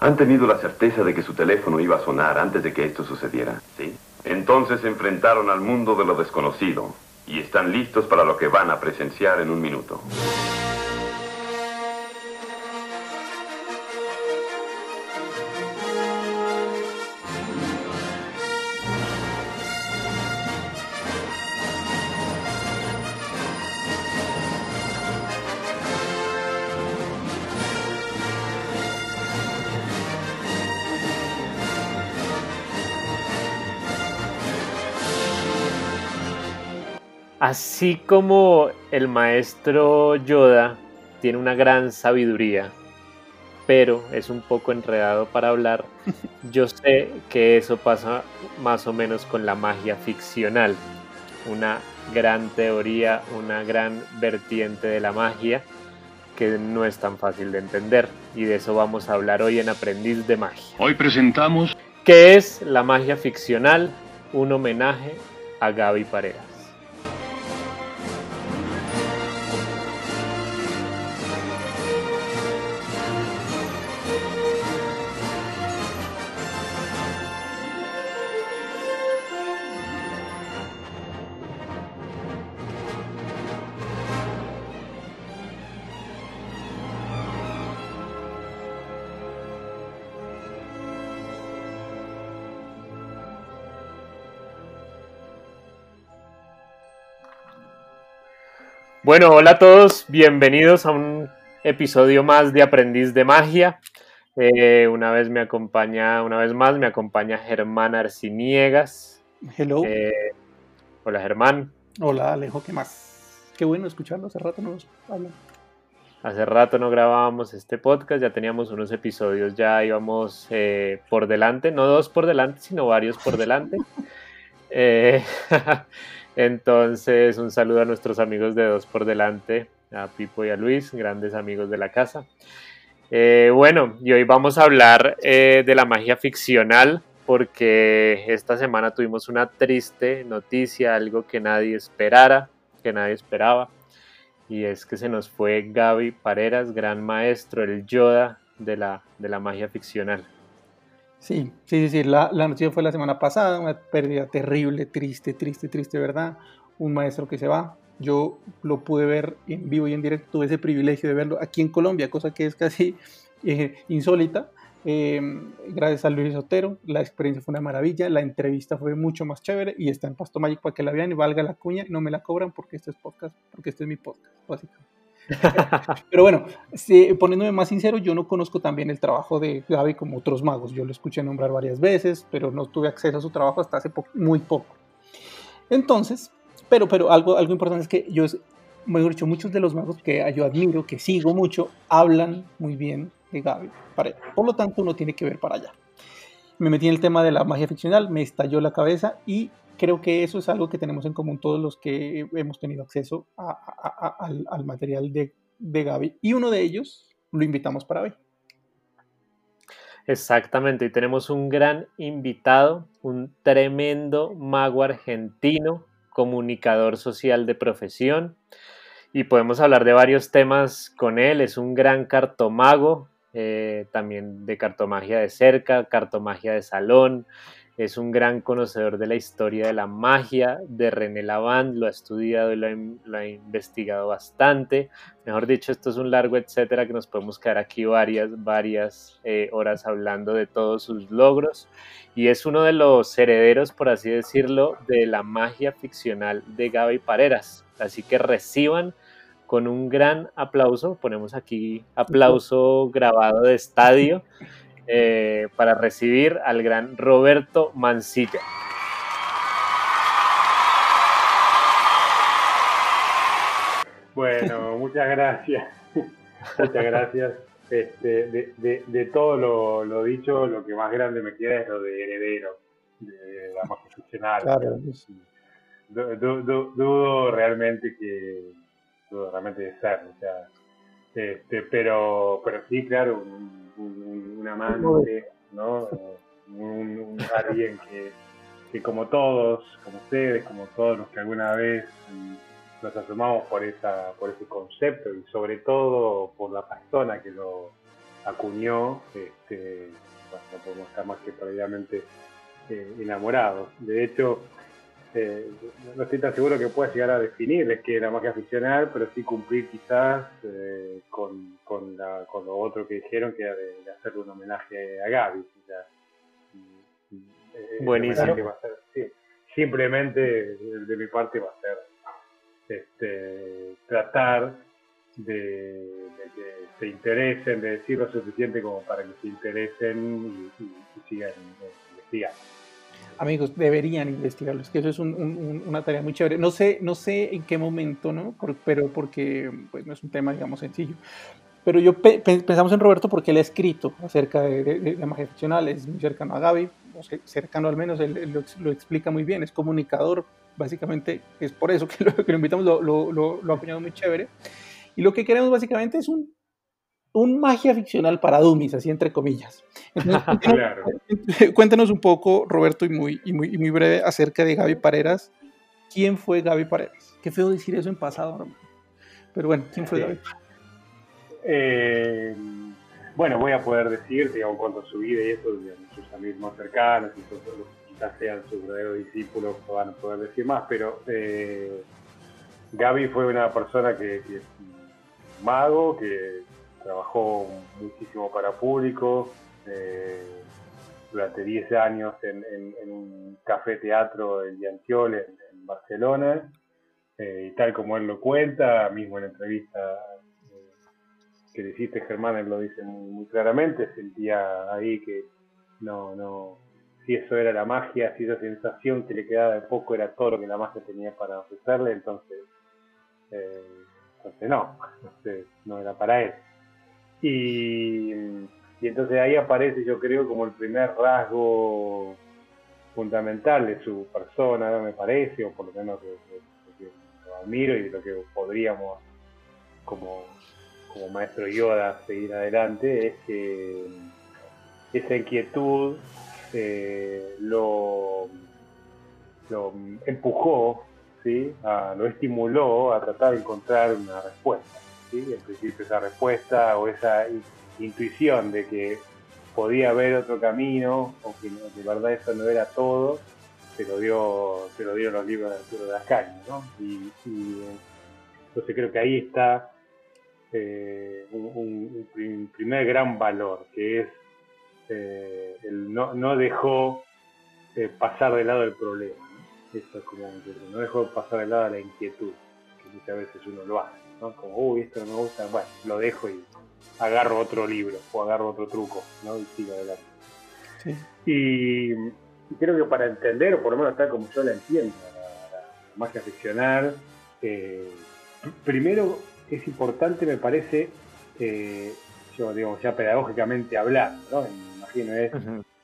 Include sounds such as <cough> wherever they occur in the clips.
Han tenido la certeza de que su teléfono iba a sonar antes de que esto sucediera, ¿sí? Entonces se enfrentaron al mundo de lo desconocido y están listos para lo que van a presenciar en un minuto. Así como el maestro Yoda tiene una gran sabiduría, pero es un poco enredado para hablar, <laughs> yo sé que eso pasa más o menos con la magia ficcional, una gran teoría, una gran vertiente de la magia que no es tan fácil de entender y de eso vamos a hablar hoy en Aprendiz de Magia. Hoy presentamos ¿Qué es la magia ficcional? Un homenaje a Gaby Paredes. Bueno, hola a todos, bienvenidos a un episodio más de Aprendiz de Magia. Eh, una vez me acompaña, una vez más me acompaña Germán Arciniegas. Hello. Eh, hola Germán. Hola Alejo, ¿qué más? Qué bueno escucharlo, hace rato no nos hablan. Hace rato no grabábamos este podcast, ya teníamos unos episodios, ya íbamos eh, por delante, no dos por delante, sino varios por delante. <laughs> Eh, <laughs> entonces, un saludo a nuestros amigos de Dos por Delante, a Pipo y a Luis, grandes amigos de la casa. Eh, bueno, y hoy vamos a hablar eh, de la magia ficcional, porque esta semana tuvimos una triste noticia, algo que nadie esperara, que nadie esperaba, y es que se nos fue Gaby Pareras, gran maestro, el Yoda de la, de la magia ficcional. Sí, sí, sí, La, la, noticia fue la semana pasada, una pérdida terrible, triste, triste, triste, ¿verdad? Un maestro que se va. Yo lo pude ver en vivo y en directo, tuve ese privilegio de verlo aquí en Colombia, cosa que es casi <laughs> eh, insólita. Eh, gracias a Luis Otero, la experiencia fue una maravilla, la entrevista fue mucho más chévere y está en Pasto Magic para que la vean y valga la cuña, no me la cobran porque este es podcast, porque este es mi podcast, básicamente. <laughs> Pero bueno, si, poniéndome más sincero, yo no conozco también el trabajo de Gaby como otros magos. Yo lo escuché nombrar varias veces, pero no tuve acceso a su trabajo hasta hace muy poco. Entonces, pero, pero algo, algo importante es que yo, mejor dicho, muchos de los magos que yo admiro, que sigo mucho, hablan muy bien de Gaby. Por lo tanto, uno tiene que ver para allá. Me metí en el tema de la magia ficcional, me estalló la cabeza y creo que eso es algo que tenemos en común todos los que hemos tenido acceso al, al, material de, de Gaby. Y uno de ellos lo invitamos para hoy. Exactamente, y tenemos un gran invitado, un tremendo mago argentino, comunicador social de profesión, y podemos hablar de varios temas con él. Es un gran cartomago, eh, también de cartomagia de cerca, cartomagia de salón, es un gran conocedor de la historia de la magia de René Lavand, lo ha estudiado y lo ha, investigado bastante. Mejor dicho, esto es un largo etcétera que nos podemos quedar aquí varias, varias eh, horas hablando de todos sus logros. Y es uno de los herederos, por así decirlo, de la magia ficcional de Gaby Pareras. Así que reciban con un gran aplauso, ponemos aquí aplauso grabado de estadio eh, para recibir al gran Roberto Mancilla. Bueno, <laughs> muchas gracias. <laughs> muchas gracias. Este, de, de, de, todo lo, lo, dicho, lo que más grande me queda es lo de heredero, de la ficcional. Claro. Dudo, realmente que dudo realmente de ser, o sea, este, pero, pero sí, claro, un, un, un amante, ¿no? Un, un alguien que, que, como todos, como ustedes, como todos los que alguna vez nos asomamos por esa por ese concepto y sobre todo por la persona que lo acuñó, este, no podemos estar más que previamente eh, enamorados. De hecho, eh, no estoy tan seguro que pueda llegar a definir que era magia ficcional, pero sí cumplir quizás eh, con, con, lo otro que dijeron, que era de, hacerle un homenaje a Gaby. Buenísimo. simplemente de, mi parte va a ser este, tratar de, que se interesen, de decir lo suficiente como para que se interesen y, sigan investigando. Amigos, deberían investigarlo, es que eso es una tarea muy chévere. No sé, no sé en qué momento, ¿no? pero porque pues, no es un tema, digamos, sencillo. Pero yo pensamos en Roberto porque él ha escrito acerca de, la magia ficcional, es muy cercano a Gaby, cercano al menos, él, lo, explica muy bien, es comunicador, básicamente es por eso que lo, que lo invitamos, lo, lo, lo ha apoyado muy chévere. Y lo que queremos básicamente es un, un magia ficcional para dummies, así entre comillas. <laughs> <laughs> cuéntanos, un poco, Roberto, y muy, y muy, muy breve, acerca de Gaby Pareras. ¿Quién fue Gaby Pareras? Qué feo decir eso en pasado, pero bueno, ¿quién fue Gaby? Eh, bueno, voy a poder decir, digamos, cuando su vida y eso, sus amigos más cercanos, y todos los que quizás sean sus verdaderos discípulos, van a poder decir más, pero eh, Gaby fue una persona que, que mago que trabajó muchísimo para público, eh, durante 10 años en, un café teatro en Diantiol, en, Barcelona, eh, y tal como él lo cuenta, mismo en la entrevista eh, que le hiciste Germán, él lo dice muy, claramente, sentía ahí que no, no, si eso era la magia, si esa sensación que le quedaba de poco era todo lo que la magia tenía para ofrecerle, entonces entonces no, no era para él. Y, entonces ahí aparece, yo creo, como el primer rasgo fundamental de su persona, me parece, o por lo menos de, que lo admiro y de lo que podríamos, como, como maestro Yoda, seguir adelante, es que esa inquietud eh, lo, lo empujó lo estimuló a tratar de encontrar una respuesta. ¿Sí? En principio esa respuesta o esa intuición de que podía haber otro camino o que de verdad eso no era todo, se lo dio, se lo dio los libros de Arturo de las Cañas. Y, entonces creo que ahí está eh, un, primer gran valor, que es eh, el no, no dejó eh, pasar de lado el problema eso es como no dejo pasar de lado la inquietud, que muchas veces uno lo hace, ¿no? Como, uy, esto no me gusta, bueno, lo dejo y agarro otro libro o agarro otro truco, ¿no? Y sigo adelante. Y, creo que para entender, o por lo menos tal como yo la entiendo, la, magia ficcional, eh, primero es importante, me parece, eh, yo digo, ya pedagógicamente hablando, ¿no? Me imagino es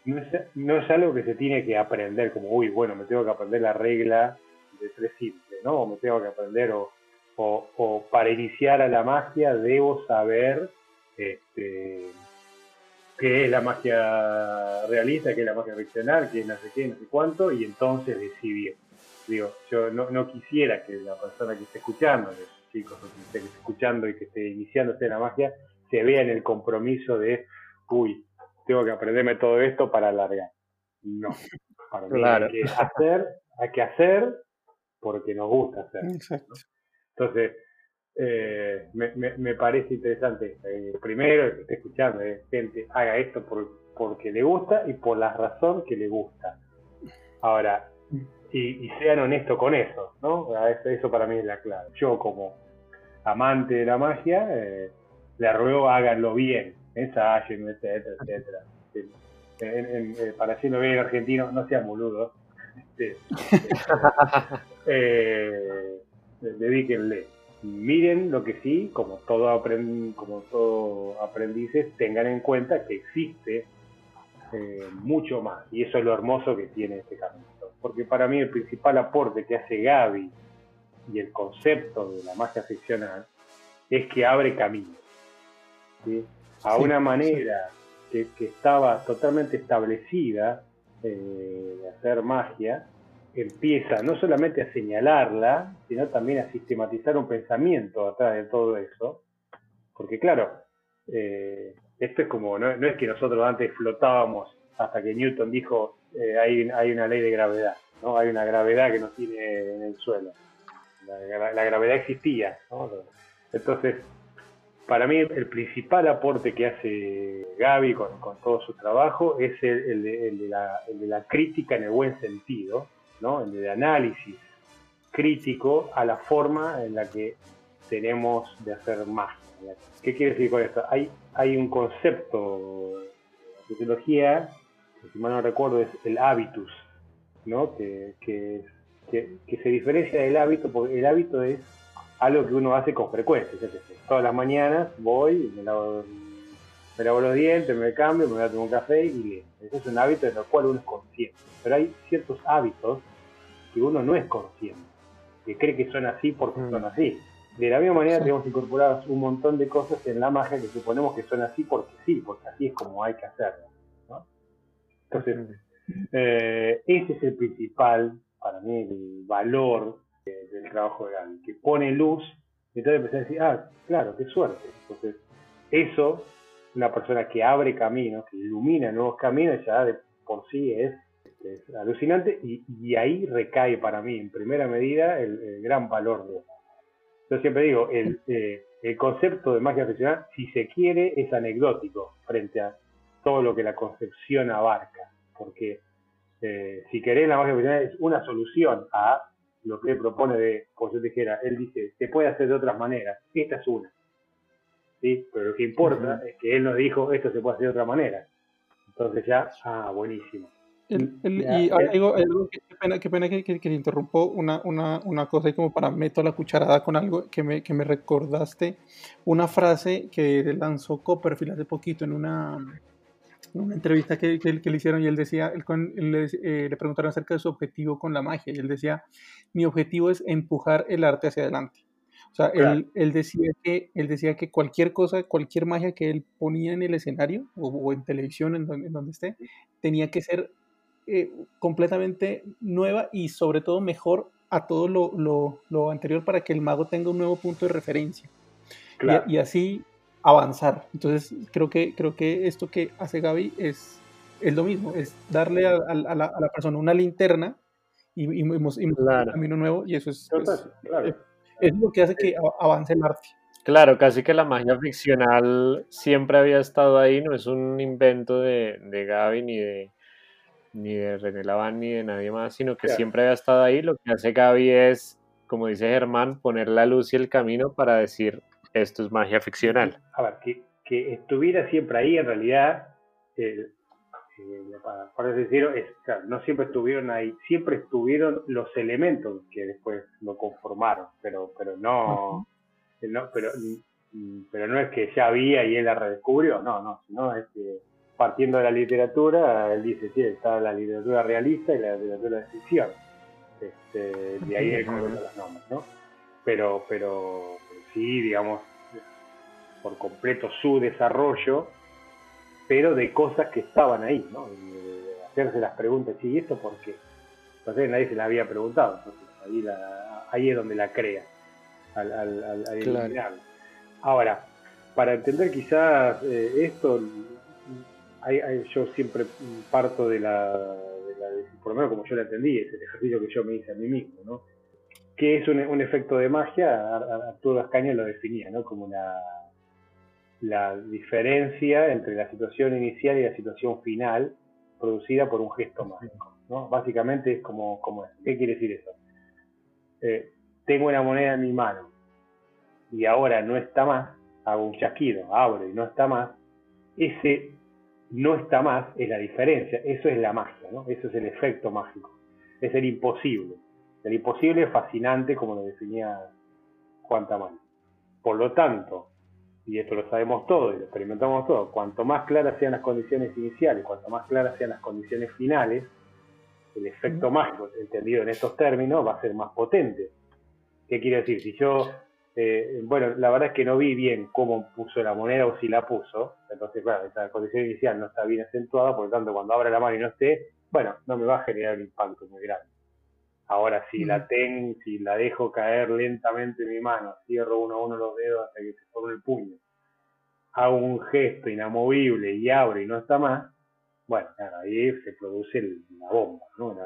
no es, algo que se tiene que aprender como, uy, bueno, me tengo que aprender la regla de tres simples, ¿no? O me tengo que aprender, o, o, para iniciar a la magia debo saber este, qué es la magia realista, qué es la magia ficcional, qué es no sé qué, no sé cuánto, y entonces decidir. Digo, yo no, no quisiera que la persona que esté escuchando, los chicos que esté escuchando y que esté iniciándose en la magia, se vea en el compromiso de, uy, tengo que aprenderme todo esto para alargar. No, para mí hay que hacer, hay que hacer porque nos gusta hacer. Entonces, eh, me, parece interesante. Eh, primero, que esté escuchando, eh, gente haga esto por, porque le gusta y por la razón que le gusta. Ahora, y, sean honestos con eso, ¿no? Eso, eso, para mí es la clave. Yo, como amante de la magia, le ruego háganlo bien, ensayen, etcétera, etcétera. En, para decirlo bien argentino, no sean boludos. <laughs> Este, <laughs> eh, dedíquenle. Miren lo que sí, como todo, aprend, como todo aprendices, tengan en cuenta que existe eh, mucho más. Y eso es lo hermoso que tiene este camino. Porque para mí el principal aporte que hace Gaby y el concepto de la magia ficcional es que abre caminos. ¿sí? a una manera que, estaba totalmente establecida eh, de hacer magia, empieza no solamente a señalarla, sino también a sistematizar un pensamiento atrás de todo eso, porque claro, eh, Esto es como, no, es que nosotros antes flotábamos hasta que Newton dijo eh, hay, hay una ley de gravedad, ¿no? Hay una gravedad que nos tiene en el suelo. La, gravedad existía, Entonces, para mí el principal aporte que hace Gaby con, todo su trabajo es el, de, la, crítica en el buen sentido, ¿no? de análisis crítico a la forma en la que tenemos de hacer más. ¿Qué quiere decir con esto? Hay, hay un concepto de la sociología, que si mal no recuerdo es el hábitus, ¿no? que, que, que se diferencia del hábito, porque el hábito es algo que uno hace con frecuencia. Todas las mañanas voy, me lavo, me lavo los dientes, me cambio, me voy a tomar un café y leo. Ese es un hábito de lo cual uno es consciente. Pero hay ciertos hábitos que uno no es consciente, que cree que son así porque mm. son así. De la misma manera tenemos incorporadas un montón de cosas en la magia que suponemos que son así porque sí, porque así es como hay que hacerlo. Entonces, eh, ese es el principal, para mí, el valor del trabajo de Gaby, que pone luz, y entonces empecé a decir, ah, claro, qué suerte. Entonces, eso, una persona que abre caminos, que ilumina nuevos caminos, ya de por sí es, alucinante, y, ahí recae para mí, en primera medida, el, gran valor de. Yo siempre digo, el, eh, el concepto de magia ficcional, si se quiere, es anecdótico frente a todo lo que la concepción abarca, porque eh, si querés, la magia ficcional es una solución a lo que él propone de, como yo dijera, él dice, se puede hacer de otras maneras, esta es una. ¿Sí? Pero lo que importa es que él nos dijo, esto se puede hacer de otra manera. Entonces ya, ah, buenísimo. Y algo, qué pena, qué pena que, que, te interrumpo una, una, una, cosa y como para meto la cucharada con algo que me, que me recordaste, una frase que lanzó Copperfield hace poquito en una, una entrevista que, que, le hicieron y él decía, eh, le, preguntaron acerca de su objetivo con la magia y él decía, mi objetivo es empujar el arte hacia adelante. O sea, él, él, decía que, él decía que cualquier cosa, cualquier magia que él ponía en el escenario o, en televisión, en donde, en donde, esté, tenía que ser eh, completamente nueva y sobre todo mejor a todo lo, lo, lo, anterior para que el mago tenga un nuevo punto de referencia. Y, y, así avanzar. Entonces, creo que, creo que esto que hace Gaby es, es lo mismo, es darle a, a, la, a la, persona una linterna y, y, un camino nuevo, y eso es, es, lo que hace que avance el arte. Claro, casi que la magia ficcional siempre había estado ahí, no es un invento de, de Gaby ni de, ni de René Laván ni de nadie más, sino que siempre había estado ahí. Lo que hace Gaby es, como dice Germán, poner la luz y el camino para decir, esto es magia ficcional. A ver, que, que estuviera siempre ahí, en realidad, eh, eh, para, decirlo, es, no siempre estuvieron ahí, siempre estuvieron los elementos que después lo conformaron, pero, pero no, no pero, pero no es que ya había y él la redescubrió, no, no, sino es que partiendo de la literatura, él dice, sí, está la literatura realista y la literatura de ficción. Este, de ahí es como los nombres, ¿no? Pero, pero, sí, digamos, por completo su desarrollo, pero de cosas que estaban ahí, ¿no? hacerse las preguntas, ¿y esto por qué? Entonces nadie se la había preguntado, entonces ahí, ahí es donde la crea, al, al, Ahora, para entender quizás eh, esto, yo siempre parto de la, de la, por lo menos como yo la entendí, es el ejercicio que yo me hice a mí mismo, ¿no? que es un, efecto de magia, Arturo Ascaña lo definía, ¿no? Como la, la diferencia entre la situación inicial y la situación final producida por un gesto mágico, ¿no? Básicamente es como, como ¿Qué quiere decir eso? Eh, tengo una moneda en mi mano y ahora no está más, hago un chasquido, abro y no está más, ese no está más es la diferencia, eso es la magia, ¿no? Eso es el efecto mágico, es el imposible. El imposible es fascinante, como lo definía Juan Tamán. Por lo tanto, y esto lo sabemos todos y lo experimentamos todos, cuanto más claras sean las condiciones iniciales, cuanto más claras sean las condiciones finales, el efecto mágico, entendido en estos términos, va a ser más potente. ¿Qué quiere decir? Si yo, eh, bueno, la verdad es que no vi bien cómo puso la moneda o si la puso, entonces, claro, esa condición inicial no está bien acentuada, por lo tanto, cuando abra la mano y no esté, bueno, no me va a generar un impacto muy grande. Ahora, si la tengo, si la dejo caer lentamente en mi mano, cierro uno a uno los dedos hasta que se forme el puño, hago un gesto inamovible y abro y no está más, bueno, ahí se produce la bomba, ¿no?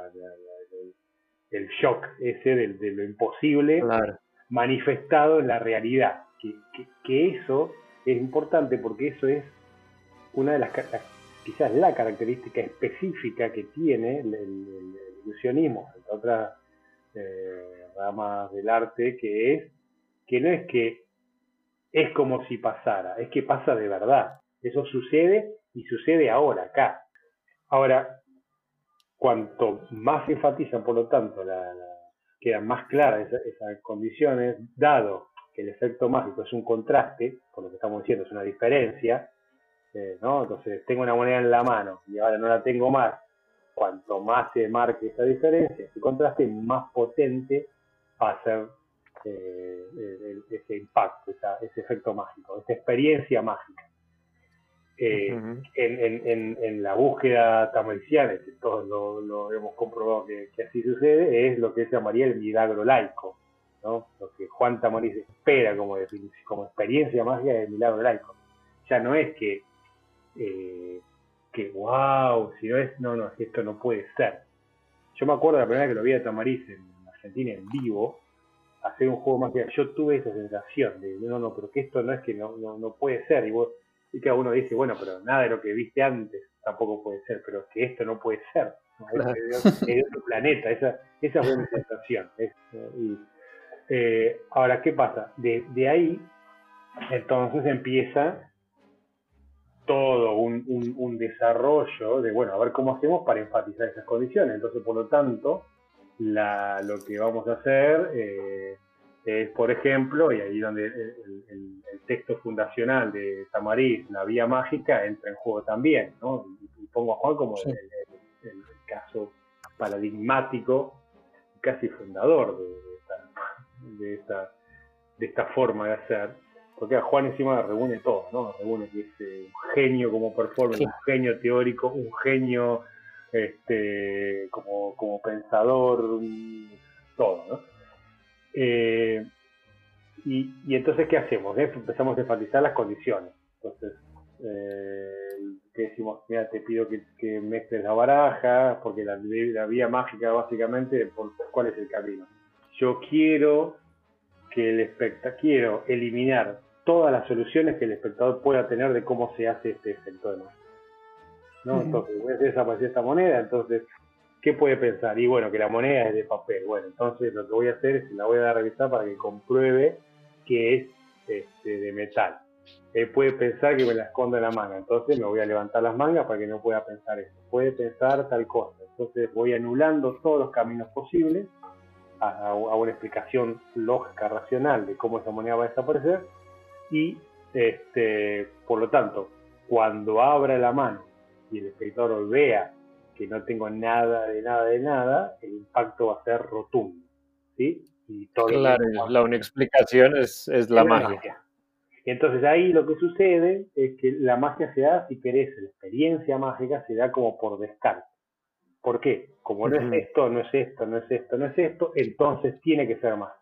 el shock ese de, lo imposible manifestado en la realidad. Que, eso es importante porque eso es una de las, quizás la característica específica que tiene el, ilusionismo, entre otras eh, ramas del arte, que es que no es que es como si pasara, es que pasa de verdad. Eso sucede y sucede ahora, acá. Ahora, cuanto más enfatizan, por lo tanto, la, quedan más claras esas, condiciones, dado que el efecto mágico es un contraste, por lo que estamos diciendo, es una diferencia, eh, ¿no? Entonces, tengo una moneda en la mano y ahora no la tengo más. Cuanto más se marque esa diferencia, ese contraste, más potente va a ser eh, ese impacto, ese efecto mágico, esa experiencia mágica. Eh, en, la búsqueda tamariciana, que todos lo, hemos comprobado que, así sucede, es lo que se llamaría el milagro laico, ¿no? lo que Juan Tamariz espera como, como experiencia mágica del milagro laico. Ya no es que, eh, que wow, si no es, no, no, esto no puede ser. Yo me acuerdo la primera vez que lo vi a Tamariz en Argentina en vivo, hacer un juego mágico, yo tuve esa sensación de, no, no, pero que esto no es que no, no, no puede ser, y vos, y que uno dice, bueno, pero nada de lo que viste antes tampoco puede ser, pero que esto no puede ser. Es, de, otro planeta, esa, esa fue mi <laughs> sensación. Eh, ahora, ¿qué pasa? De, de, ahí, entonces empieza todo un, un, desarrollo de, bueno, a ver cómo hacemos para enfatizar esas condiciones. Entonces, por lo tanto, la, lo que vamos a hacer eh, es, por ejemplo, y ahí donde el, texto fundacional de Tamariz, la vía mágica, entra en juego también, ¿no? Y, pongo a Juan como el, caso paradigmático, casi fundador de, esta, de, esta, forma de hacer, porque a Juan encima reúne todo, ¿no? Reúne que es eh, un genio como performance, un genio teórico, un genio este, como, como pensador, todo, ¿no? Eh, y, y, entonces, ¿qué hacemos? Empezamos a enfatizar las condiciones. Entonces, eh, ¿qué decimos? Mira, te pido que, que mezcles la baraja, porque la, la, vía mágica, básicamente, por, ¿cuál es el camino? Yo quiero que el espectador, quiero eliminar todas las soluciones que el espectador pueda tener de cómo se hace este efecto de magia. ¿no? Entonces, voy a hacer desaparecer esta moneda, entonces ¿qué puede pensar? Y bueno, que la moneda es de papel. Bueno, entonces lo que voy a hacer es la voy a dar a revisar para que compruebe que es este, de metal. Él puede pensar que me la esconde en la manga, entonces me voy a levantar las mangas para que no pueda pensar eso. Puede pensar tal cosa. Entonces voy anulando todos los caminos posibles a, una explicación lógica, racional de cómo esa moneda va a desaparecer y este, por lo tanto, cuando abra la mano y el espectador vea que no tengo nada de nada de nada, el impacto va a ser rotundo. ¿sí? Y todo claro, la única explicación es, es la magia. Entonces ahí lo que sucede es que la magia se da, si querés, la experiencia mágica se da como por descarte. ¿Por qué? Como no es esto, no es esto, no es esto, no es esto, entonces tiene que ser magia.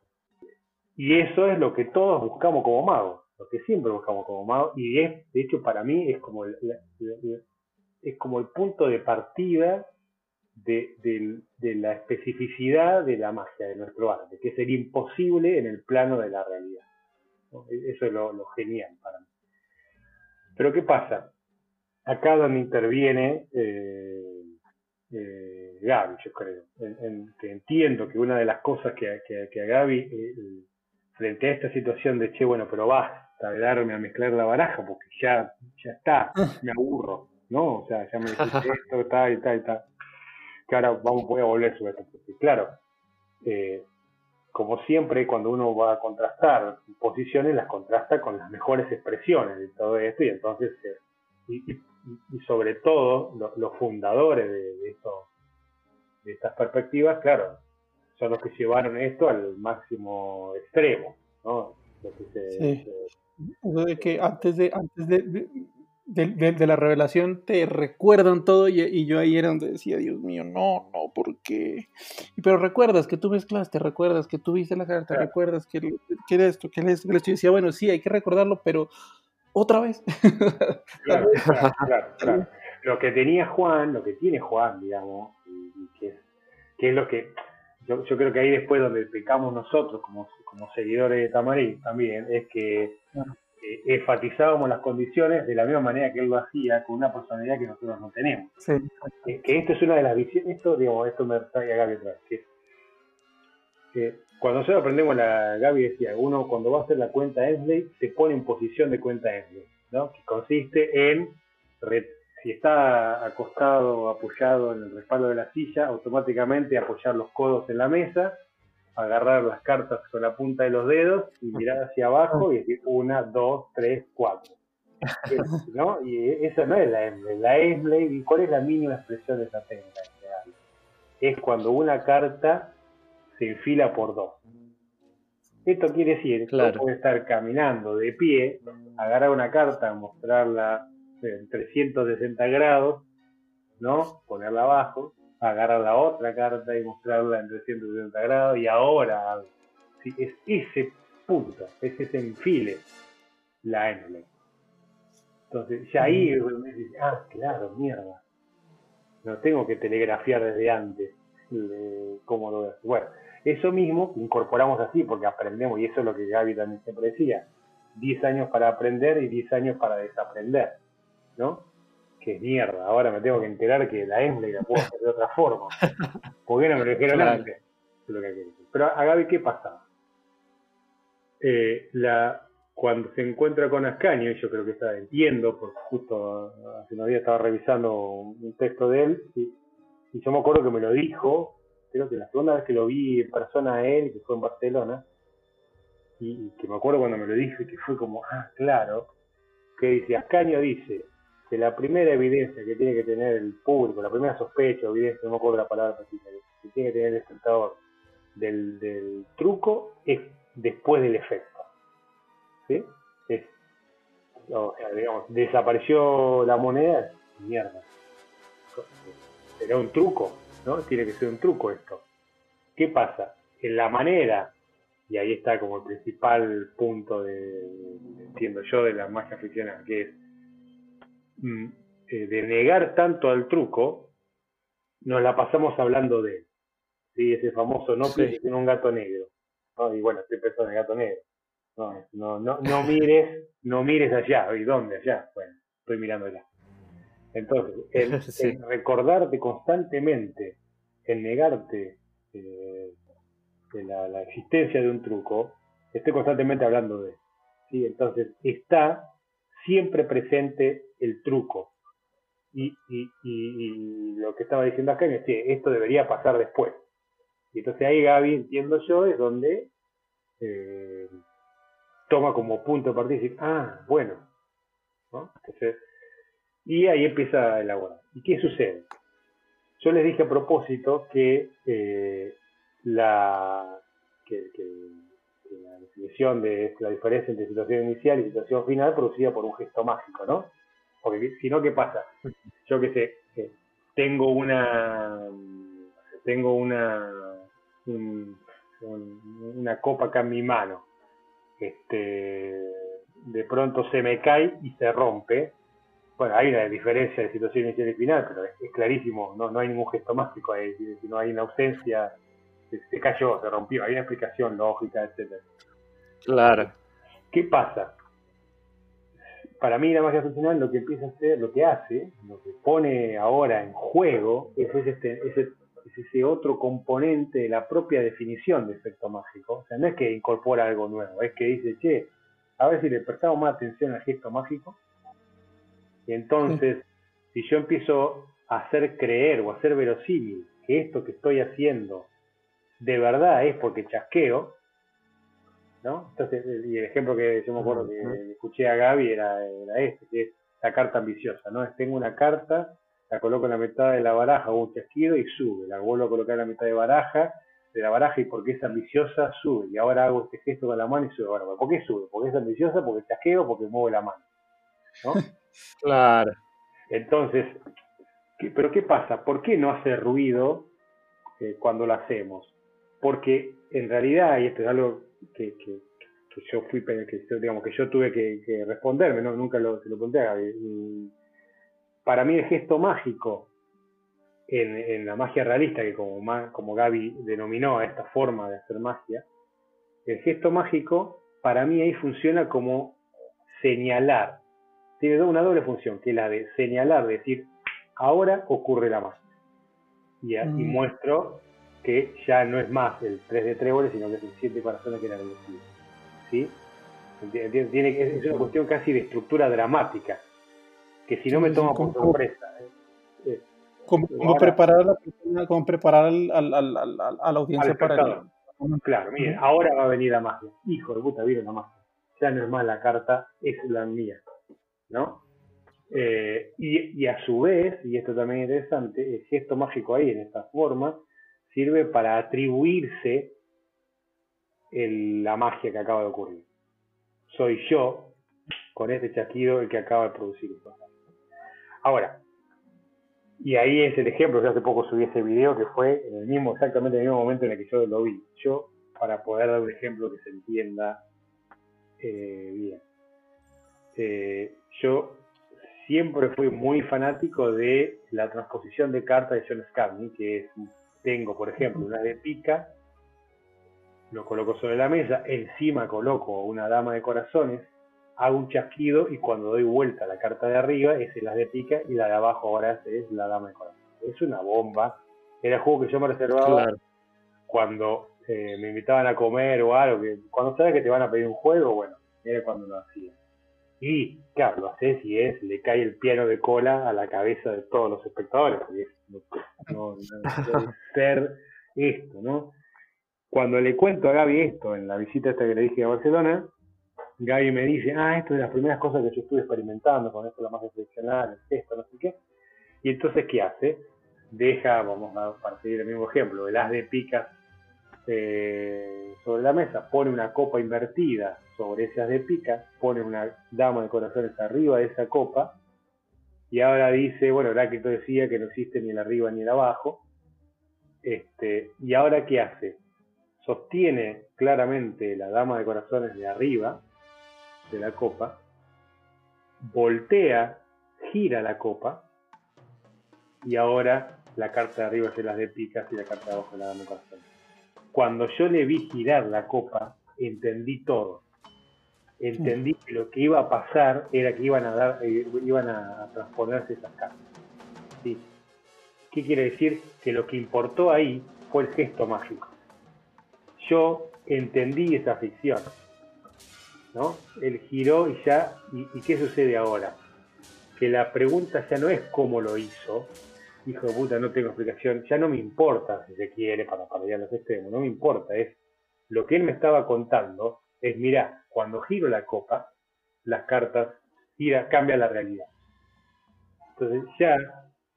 Y eso es lo que todos buscamos como magos, lo que siempre buscamos como magos, y es, de hecho, para mí es como es como el punto de partida de, la especificidad de la magia de nuestro arte, que sería imposible en el plano de la realidad. E, eso es lo, genial para mí. Pero ¿qué pasa? Acá donde interviene eh, eh, Gaby, yo creo, que entiendo que una de las cosas que, que, a Gaby, eh, frente a esta situación de, che, bueno, pero basta de darme a mezclar la baraja, porque ya, ya está, me aburro ¿no? O sea, ya me dijiste esto, tal y tal y tal. Que ahora vamos, voy a volver sobre esto. Porque, claro, eh, como siempre, cuando uno va a contrastar posiciones, las contrasta con las mejores expresiones de todo esto y entonces, eh, y, sobre todo, los fundadores de, esto, de estas perspectivas, claro, son los que llevaron esto al máximo extremo, ¿no? sí. de que antes de, antes de, de, la revelación te recuerdan todo y, yo ahí era donde decía, Dios mío, no, no, ¿por qué? Pero recuerdas que tú mezclaste, recuerdas que tú viste la carta, recuerdas que, que esto, que esto, que esto. Y decía, bueno, sí, hay que recordarlo, pero otra vez. <laughs> claro, claro, <laughs> claro, Lo que tenía Juan, lo que tiene Juan, digamos, que, es, que es lo que yo, yo, creo que ahí después donde pecamos nosotros como, como seguidores de Tamarín también, es que eh, enfatizábamos las condiciones de la misma manera que él lo hacía con una personalidad que nosotros no tenemos. Que, esto es una de las visiones, esto, digamos, esto me trae a Gaby otra vez, que, cuando nosotros aprendemos la Gaby decía, uno cuando va a hacer la cuenta Ensley se pone en posición de cuenta Ensley, ¿no? que consiste en si está acostado, apoyado en el respaldo de la silla, automáticamente apoyar los codos en la mesa, agarrar las cartas con la punta de los dedos y mirar hacia abajo y decir una, dos, tres, cuatro. ¿No? Y eso no es la Embley. La Embley, ¿cuál es la mínima expresión de esa técnica? Es cuando una carta se enfila por dos. Esto quiere decir que puede estar caminando de pie, agarrar una carta, mostrarla en 360 grados, ¿no? Ponerla abajo, agarrar la otra carta y mostrarla en 360 grados y ahora es ese punto, es ese enfile la N. Entonces, ya ahí me dice, ah, claro, mierda. No tengo que telegrafiar desde antes cómo lo veo. Bueno, eso mismo incorporamos así porque aprendemos, y eso es lo que Gaby también siempre decía, 10 años para aprender y 10 años para desaprender. ¿no? Que mierda, ahora me tengo que enterar que la Embley la puedo hacer de otra forma. <laughs> ¿Por qué no me lo dijeron antes? Pero a Gaby, ¿qué pasa? Eh, la, cuando se encuentra con Ascanio, yo creo que está, entiendo, porque justo hace unos días estaba revisando un texto de él, y, yo me acuerdo que me lo dijo, creo que la segunda vez que lo vi en persona a él, que fue en Barcelona, y, que me acuerdo cuando me lo dijo y que fue como, ah, claro, que dice, Ascanio dice, la primera evidencia que tiene que tener el público, la primera sospecha, evidencia, no me acuerdo la palabra que tiene que tener el espectador del, truco es después del efecto. ¿Sí? O sea, digamos, desapareció la moneda, mierda. Será un truco, ¿no? Tiene que ser un truco esto. ¿Qué pasa? En la manera, y ahí está como el principal punto de, entiendo yo, de la magia ficcional, que es de negar tanto al truco, nos la pasamos hablando de él. ¿sí? Ese famoso no sí. en un gato negro. Y bueno, estoy pensando en el gato negro. No, no, no, mires, no mires allá. ¿Y dónde? Allá. Bueno, estoy mirando allá. Entonces, <laughs> el, recordarte constantemente, el negarte eh, de la, la, existencia de un truco, estoy constantemente hablando de él. ¿sí? Entonces, está siempre presente el truco. Y, lo que estaba diciendo acá es que esto debería pasar después. Y entonces ahí Gaby, entiendo yo, es donde eh, toma como punto de partida y dice, ah, bueno. y ahí empieza a elaborar. ¿Y qué sucede? Yo les dije a propósito que eh, la, que, la definición de la diferencia entre situación inicial y situación final producida por un gesto mágico, ¿no? Porque si no, ¿qué pasa? Yo qué sé, eh, tengo una, tengo una, una copa acá en mi mano, este, de pronto se me cae y se rompe. Bueno, hay una diferencia de situación inicial y final, pero es, clarísimo, no, no hay ningún gesto mágico ahí, si no hay una ausencia, se, cayó, se rompió, hay una explicación lógica, etcétera. Claro. ¿Qué pasa? Para mí la magia funcional lo que empieza a hacer, lo que hace, lo que pone ahora en juego, es este, ese, ese otro componente de la propia definición de efecto mágico. O sea, no es que incorpora algo nuevo, es que dice, che, a ver si le prestamos más atención al gesto mágico. Y entonces, si yo empiezo a hacer creer o a hacer verosímil que esto que estoy haciendo de verdad es porque chasqueo, ¿no? Entonces, y el ejemplo que yo me acuerdo que escuché a Gaby era, este, que es la carta ambiciosa, ¿no? Tengo una carta, la coloco en la mitad de la baraja, hago un chasquido y sube, la vuelvo a colocar en la mitad de baraja, de la baraja y porque es ambiciosa sube, y ahora hago este gesto con la mano y sube. Bueno, ¿por qué sube? Porque es ambiciosa, porque chasqueo, porque muevo la mano, ¿no? <laughs> claro. Entonces, ¿pero qué pasa? ¿Por qué no hace ruido eh, cuando lo hacemos? Porque en realidad, y esto es algo que, yo fui, que, digamos, que yo tuve que, responderme, ¿no? nunca lo, se lo pregunté a Gaby. Para mí el gesto mágico en, la magia realista, que como, como Gaby denominó a esta forma de hacer magia, el gesto mágico para mí ahí funciona como señalar. Tiene una doble función, que es la de señalar, decir, ahora ocurre la magia. Y, y mm. muestro que ya no es más el 3 de tréboles, sino que es el 7 corazones que era el ¿Sí? Tiene, es una cuestión casi de estructura dramática, que si no me toma por sorpresa. ¿eh? como, preparar a la como preparar al, al, al, a la audiencia para el, Claro, miren, ahora va a venir la magia. Hijo de puta, viene la magia. Ya no es más la carta, es la mía. ¿No? Eh, y, y, a su vez, y esto también es interesante, el gesto mágico ahí en esta forma sirve para atribuirse la magia que acaba de ocurrir. Soy yo, con este chasquido, el que acaba de producir esto. Ahora, y ahí es el ejemplo, que hace poco subí ese video que fue en el mismo, exactamente en el mismo momento en el que yo lo vi. Yo, para poder dar un ejemplo que se entienda eh, bien. Eh, yo siempre fui muy fanático de la transposición de cartas de John Scarney, que es tengo, por ejemplo, una de pica, lo coloco sobre la mesa, encima coloco una dama de corazones, hago un chasquido y cuando doy vuelta a la carta de arriba, es la de pica y la de abajo ahora es la dama de corazones. Es una bomba. Era el juego que yo me reservaba cuando eh, me invitaban a comer o algo. Que, cuando sabes que te van a pedir un juego, bueno, era cuando lo hacía. Y claro, lo haces y es, le cae el piano de cola a la cabeza de todos los espectadores, no, no, <laughs> ser esto, ¿no? Cuando le cuento a Gaby esto en la visita esta que le dije a Barcelona, Gaby me dice, ah, esto es de las primeras cosas que yo estuve experimentando con esto, la más reflexional, esto, no sé qué. Y entonces, ¿qué hace? Deja, vamos a partir el mismo ejemplo, el as de picas eh, sobre la mesa, pone una copa invertida sobre esas de pica, pone una dama de corazones arriba de esa copa, y ahora dice, bueno, Heráclito decía que no existe ni el arriba ni el abajo, este, y ahora ¿qué hace? Sostiene claramente la dama de corazones de arriba de la copa, voltea, gira la copa, y ahora la carta de arriba se las de picas y la carta de abajo la dama de corazones. Cuando yo le vi girar la copa, entendí todo entendí que lo que iba a pasar era que iban a dar, eh, iban a transponerse esas cartas. ¿Sí? ¿Qué quiere decir? Que lo que importó ahí fue el gesto mágico. Yo entendí esa ficción. ¿no? Él giró y ya, ¿y, qué sucede ahora? Que la pregunta ya no es cómo lo hizo, hijo de puta, no tengo explicación, ya no me importa si se quiere para a los extremos, no me importa, es lo que él me estaba contando, es mira, cuando giro la copa, las cartas gira, cambia la realidad. Entonces ya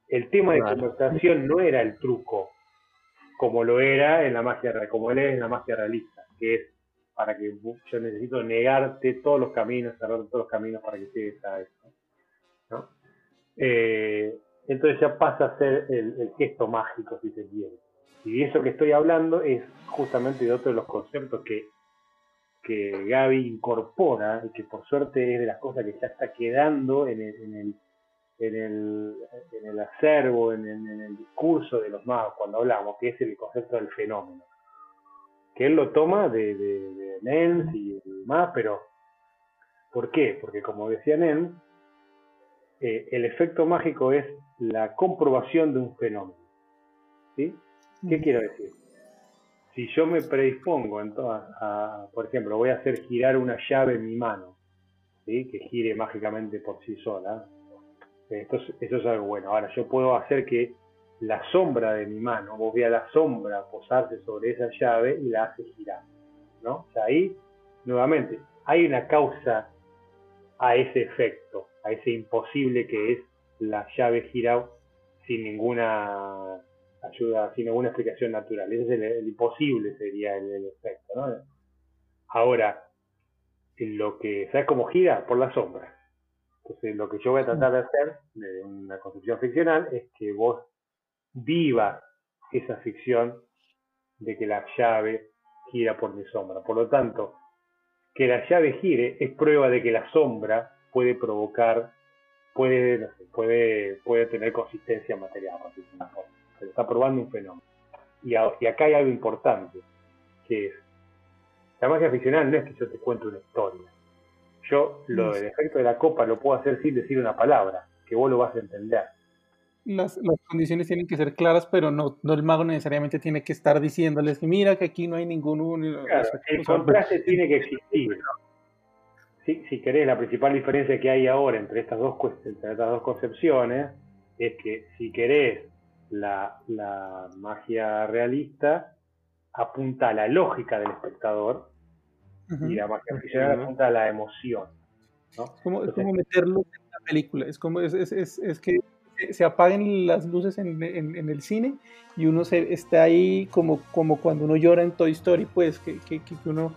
el tema de conversación no era el truco, como lo era en la magia como él es en la magia realista, que es para que yo necesito negarte todos los caminos, cerrar todos los caminos para que llegues a eso. ¿no? Eh, entonces ya pasa a ser el, gesto mágico, si se quiere. Y eso que estoy hablando es justamente de otro de los conceptos que que Gaby incorpora y que por suerte es de las cosas que ya está quedando en el, en el, en el, en el acervo, en el, discurso de los magos cuando hablamos, que es el concepto del fenómeno. Que él lo toma de, de, Nens y demás, pero ¿por qué? Porque como decía Nens, eh, el efecto mágico es la comprobación de un fenómeno. ¿Sí? ¿Qué mm. quiero decir? si yo me predispongo entonces a, por ejemplo, voy a hacer girar una llave en mi mano, ¿sí? que gire mágicamente por sí sola, esto eso es algo bueno. Ahora, yo puedo hacer que la sombra de mi mano, vos veas la sombra posarse sobre esa llave y la hace girar. ¿no? O sea, ahí, nuevamente, hay una causa a ese efecto, a ese imposible que es la llave girada sin ninguna ayuda sin ninguna explicación natural. Ese es el, imposible, sería el, efecto. ¿no? Ahora, lo que, ¿sabes cómo gira? Por la sombra. Entonces, lo que yo voy a tratar de hacer, de una concepción ficcional, es que vos vivas esa ficción de que la llave gira por mi sombra. Por lo tanto, que la llave gire es prueba de que la sombra puede provocar, puede, puede, puede tener consistencia material, pero está probando un fenómeno. Y, y acá hay algo importante, que es, la magia ficcional no es que yo te cuente una historia. Yo lo del efecto de la copa lo puedo hacer sin decir una palabra, que vos lo vas a entender las, las, condiciones tienen que ser claras, pero no, no el mago necesariamente tiene que estar diciéndoles que mira que aquí no hay ningún... Claro, el contraste tiene que existir. Si, si querés, la principal diferencia que hay ahora entre estas dos, entre estas dos concepciones es que si querés la, la magia realista apunta a la lógica del espectador y la magia oficial apunta a la emoción. ¿no? Es, como, es como meterlo en la película, es como es, es, es que se apaguen las luces en, en, el cine y uno se, está ahí como, como cuando uno llora en Toy Story, pues, que, que, que uno...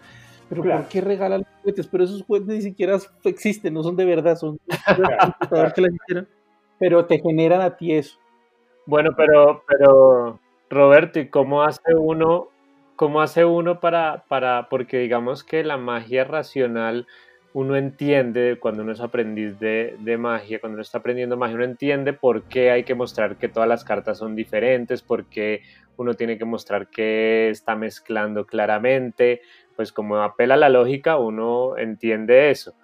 Pero ¿por qué regalan juguetes? Pero esos juguetes ni siquiera existen, no son de verdad, son que pero te generan a ti eso. Bueno, pero, pero Roberto, ¿y cómo hace uno, cómo hace uno para, para, porque digamos que la magia racional uno entiende, cuando uno es aprendiz de, magia, cuando uno está aprendiendo magia, uno entiende por qué hay que mostrar que todas las cartas son diferentes, por qué uno tiene que mostrar que está mezclando claramente, pues como apela a la lógica, uno entiende eso.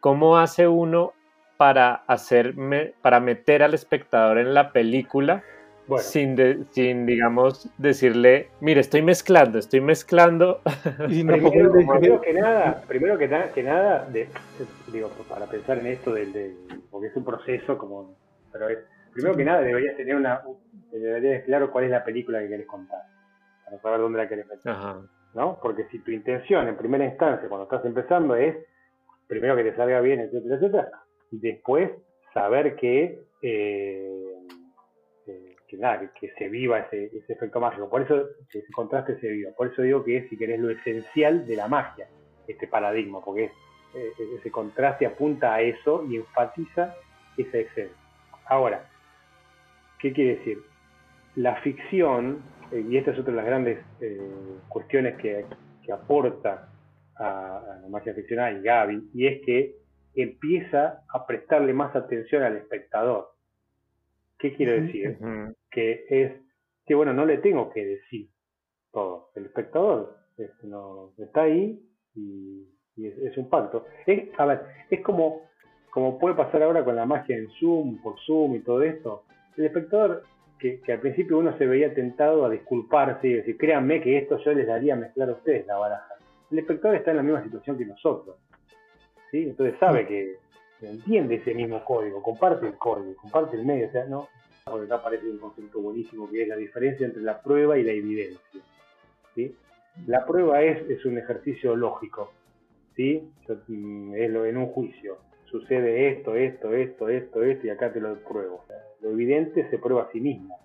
¿Cómo hace uno para, hacerme, para meter al espectador en la película sin, sin, digamos, decirle, mire, estoy mezclando, estoy mezclando. <laughs> primero, que nada, primero que, que nada, digo, para pensar en esto del, porque es un proceso como, pero es, primero que nada deberías tener una, deberías claro cuál es la película que quieres contar, para saber dónde la quieres meter, Porque si tu intención en primera instancia, cuando estás empezando, es primero que te salga bien, etcétera, etcétera, y después saber que eh, que que, se viva ese, efecto mágico. Por eso ese contraste se viva. Por eso digo que es, si querés, lo esencial de la magia, este paradigma, porque eh, ese contraste apunta a eso y enfatiza esa esencia. Ahora, ¿qué quiere decir? La ficción, eh, y esta es otra de las grandes eh, cuestiones que, aporta a, a, la magia ficcional y Gaby, y es que empieza a prestarle más atención al espectador ¿Qué quiero decir? Que es que, bueno, no le tengo que decir todo. El espectador este, no, está ahí y, es, un pacto. Es, a ver, es como, como puede pasar ahora con la magia en Zoom, por Zoom y todo esto. El espectador, que, al principio uno se veía tentado a disculparse y decir, créanme que esto yo les daría a mezclar a ustedes la baraja. El espectador está en la misma situación que nosotros. ¿sí? Entonces sabe que entiende ese mismo código, comparte el código, comparte el medio, o sea, no, porque acá aparece un concepto buenísimo que es la diferencia entre la prueba y la evidencia. ¿sí? La prueba es, es un ejercicio lógico, ¿sí? Mm, es lo en un juicio. Sucede esto, esto, esto, esto, esto, y acá te lo pruebo. Lo evidente se prueba a sí mismo.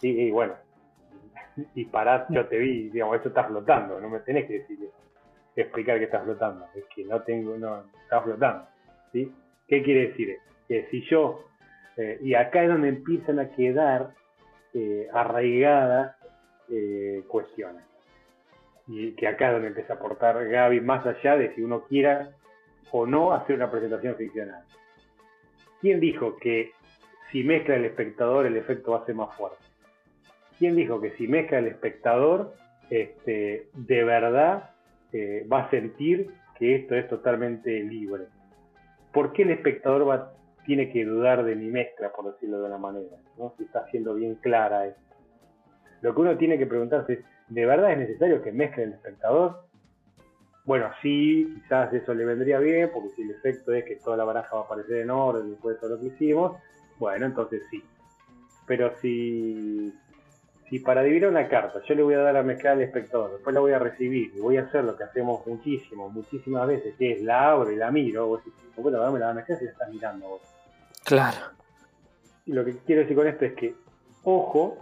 ¿sí? Y bueno, <laughs> y pará, yo te vi, digamos, esto está flotando, no me tenés que decir explicar que está flotando, es que no tengo, no, está flotando. ¿sí? ¿Qué quiere decir? Que si yo, eh, y acá es donde empiezan a quedar eh, arraigadas eh, cuestiones. Y que acá es donde empieza a aportar Gaby, más allá de si uno quiera o no hacer una presentación ficcional. ¿Quién dijo que si mezcla el espectador el efecto va a ser más fuerte? ¿Quién dijo que si mezcla el espectador este, de verdad va a sentir que esto es totalmente libre? ¿por qué el espectador va, tiene que dudar de mi mezcla, por decirlo de una manera? ¿no? Si está siendo bien clara esto. Lo que uno tiene que preguntarse es, ¿de verdad es necesario que mezcle el espectador? Bueno, sí, quizás eso le vendría bien, porque si el efecto es que toda la baraja va a aparecer en orden después de todo lo que hicimos, bueno, entonces sí. Pero si si para adivinar una carta yo le voy a dar a mezclar al espectador, después la voy a recibir y voy a hacer lo que hacemos muchísimo, muchísimas veces, que es la abro y la miro, vos decís, bueno, dame la mezclar si la estás mirando vos. Claro. Y lo que quiero decir con esto es que, ojo